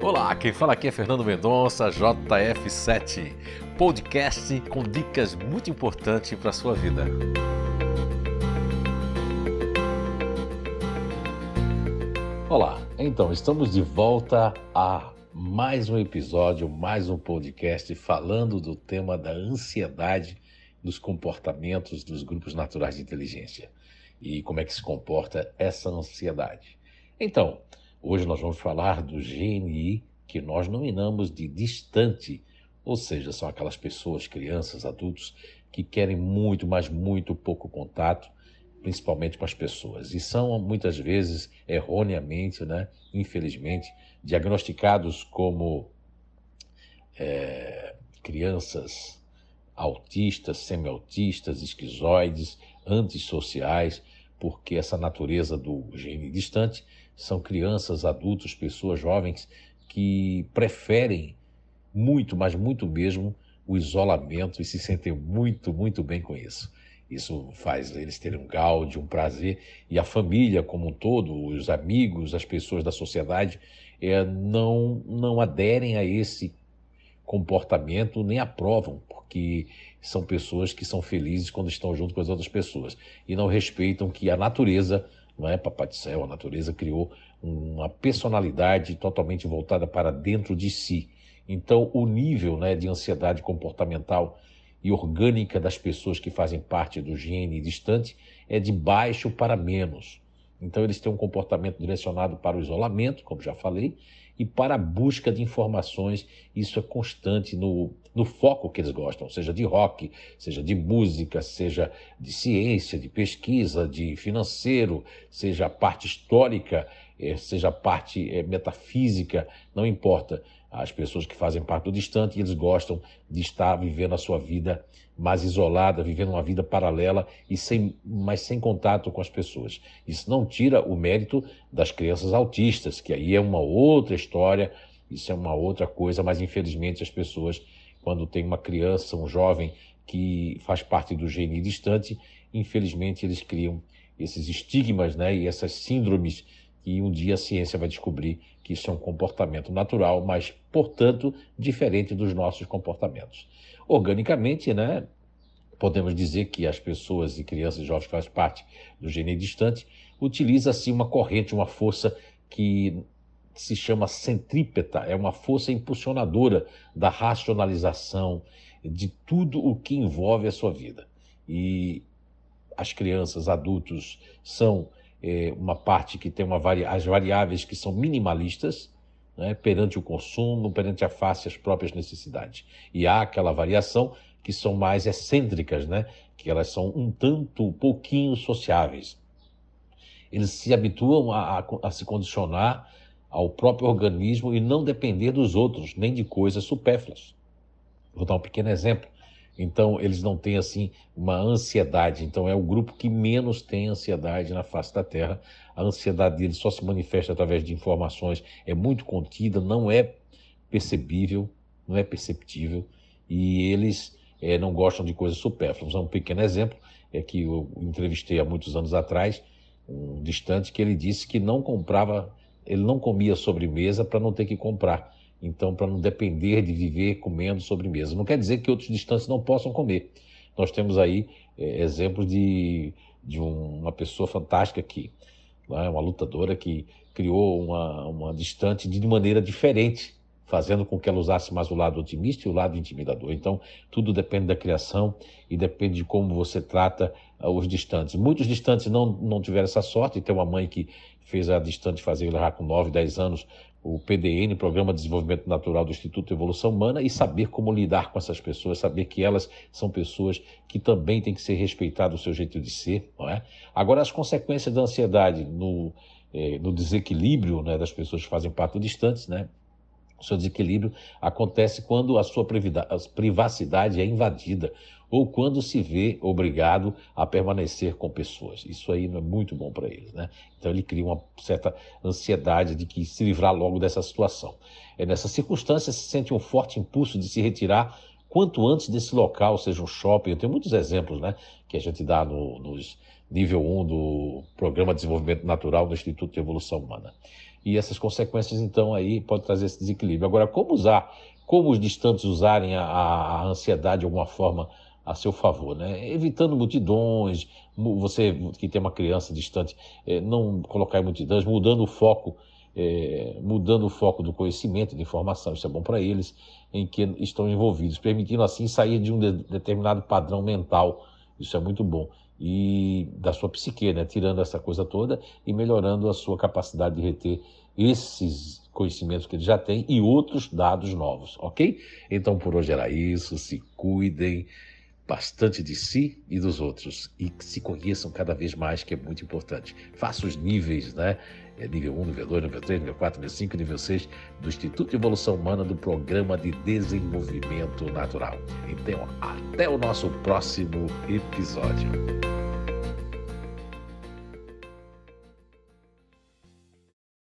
Olá, quem fala aqui é Fernando Mendonça, JF7, podcast com dicas muito importantes para a sua vida. Olá, então estamos de volta a mais um episódio, mais um podcast falando do tema da ansiedade dos comportamentos dos grupos naturais de inteligência e como é que se comporta essa ansiedade. Então, hoje nós vamos falar do GNI que nós nominamos de distante, ou seja, são aquelas pessoas, crianças, adultos que querem muito, mas muito pouco contato, principalmente com as pessoas. E são muitas vezes erroneamente, né, infelizmente, diagnosticados como é, crianças autistas, semi-autistas, esquizoides, antissociais, porque essa natureza do gene distante são crianças, adultos, pessoas jovens que preferem muito, mas muito mesmo, o isolamento e se sentem muito, muito bem com isso. Isso faz eles terem um gáudio, um prazer, e a família como um todo, os amigos, as pessoas da sociedade, é, não, não aderem a esse comportamento nem aprovam, porque são pessoas que são felizes quando estão junto com as outras pessoas e não respeitam que a natureza, não é Papai do Céu, a natureza criou uma personalidade totalmente voltada para dentro de si. Então, o nível né, de ansiedade comportamental e orgânica das pessoas que fazem parte do gene distante é de baixo para menos. Então, eles têm um comportamento direcionado para o isolamento, como já falei, e para a busca de informações. Isso é constante no, no foco que eles gostam, seja de rock, seja de música, seja de ciência, de pesquisa, de financeiro, seja a parte histórica, eh, seja a parte eh, metafísica, não importa as pessoas que fazem parte do distante, eles gostam de estar vivendo a sua vida mais isolada, vivendo uma vida paralela e sem, mas sem contato com as pessoas. Isso não tira o mérito das crianças autistas, que aí é uma outra história, isso é uma outra coisa, mas infelizmente as pessoas, quando tem uma criança, um jovem que faz parte do gene distante, infelizmente eles criam esses estigmas né, e essas síndromes e um dia a ciência vai descobrir que isso é um comportamento natural, mas, portanto, diferente dos nossos comportamentos. Organicamente, né, podemos dizer que as pessoas e crianças e jovens que fazem parte do gene distante utiliza-se uma corrente, uma força que se chama centrípeta, é uma força impulsionadora da racionalização de tudo o que envolve a sua vida. E as crianças, adultos são é, uma parte que tem uma vari... as variáveis que são minimalistas, né, perante o consumo, perante a face as próprias necessidades. E há aquela variação que são mais excêntricas, né, que elas são um tanto, pouquinho sociáveis. Eles se habituam a, a, a se condicionar ao próprio organismo e não depender dos outros, nem de coisas supérfluas. Vou dar um pequeno exemplo. Então, eles não têm, assim, uma ansiedade. Então, é o grupo que menos tem ansiedade na face da Terra. A ansiedade deles só se manifesta através de informações, é muito contida, não é percebível, não é perceptível. E eles é, não gostam de coisas supérfluas. Um pequeno exemplo é que eu entrevistei há muitos anos atrás, um distante, que ele disse que não comprava, ele não comia sobremesa para não ter que comprar então, para não depender de viver comendo sobremesa. Não quer dizer que outros distantes não possam comer. Nós temos aí é, exemplos de, de um, uma pessoa fantástica aqui, né, uma lutadora que criou uma, uma distante de maneira diferente, fazendo com que ela usasse mais o lado otimista e o lado intimidador. Então, tudo depende da criação e depende de como você trata uh, os distantes. Muitos distantes não, não tiveram essa sorte, tem uma mãe que fez a distante fazer lá com 9, 10 anos o PDN, Programa de Desenvolvimento Natural do Instituto de Evolução Humana, e saber como lidar com essas pessoas, saber que elas são pessoas que também têm que ser respeitadas o seu jeito de ser. Não é? Agora, as consequências da ansiedade no, eh, no desequilíbrio né, das pessoas que fazem parte distantes, né, o seu desequilíbrio acontece quando a sua privacidade é invadida ou quando se vê obrigado a permanecer com pessoas. Isso aí não é muito bom para eles, né? Então ele cria uma certa ansiedade de que se livrar logo dessa situação. É nessa circunstância se sente um forte impulso de se retirar quanto antes desse local, seja um shopping. Eu tenho muitos exemplos, né, que a gente dá no, nos, nível 1 do Programa de Desenvolvimento Natural do Instituto de Evolução Humana. E essas consequências, então, aí pode trazer esse desequilíbrio. Agora, como usar, como os distantes usarem a, a ansiedade de alguma forma a seu favor, né? Evitando multidões, você que tem uma criança distante, é, não colocar em multidões, mudando o foco, é, mudando o foco do conhecimento, de informação, isso é bom para eles, em que estão envolvidos, permitindo assim sair de um de, determinado padrão mental, isso é muito bom e da sua psique, né? tirando essa coisa toda e melhorando a sua capacidade de reter esses conhecimentos que ele já tem e outros dados novos, ok? Então por hoje era isso, se cuidem bastante de si e dos outros e se conheçam cada vez mais, que é muito importante. Faça os níveis, né? É nível 1, nível 2, nível 3, nível 4, nível 5, nível 6 do Instituto de Evolução Humana do Programa de Desenvolvimento Natural. Então, até o nosso próximo episódio.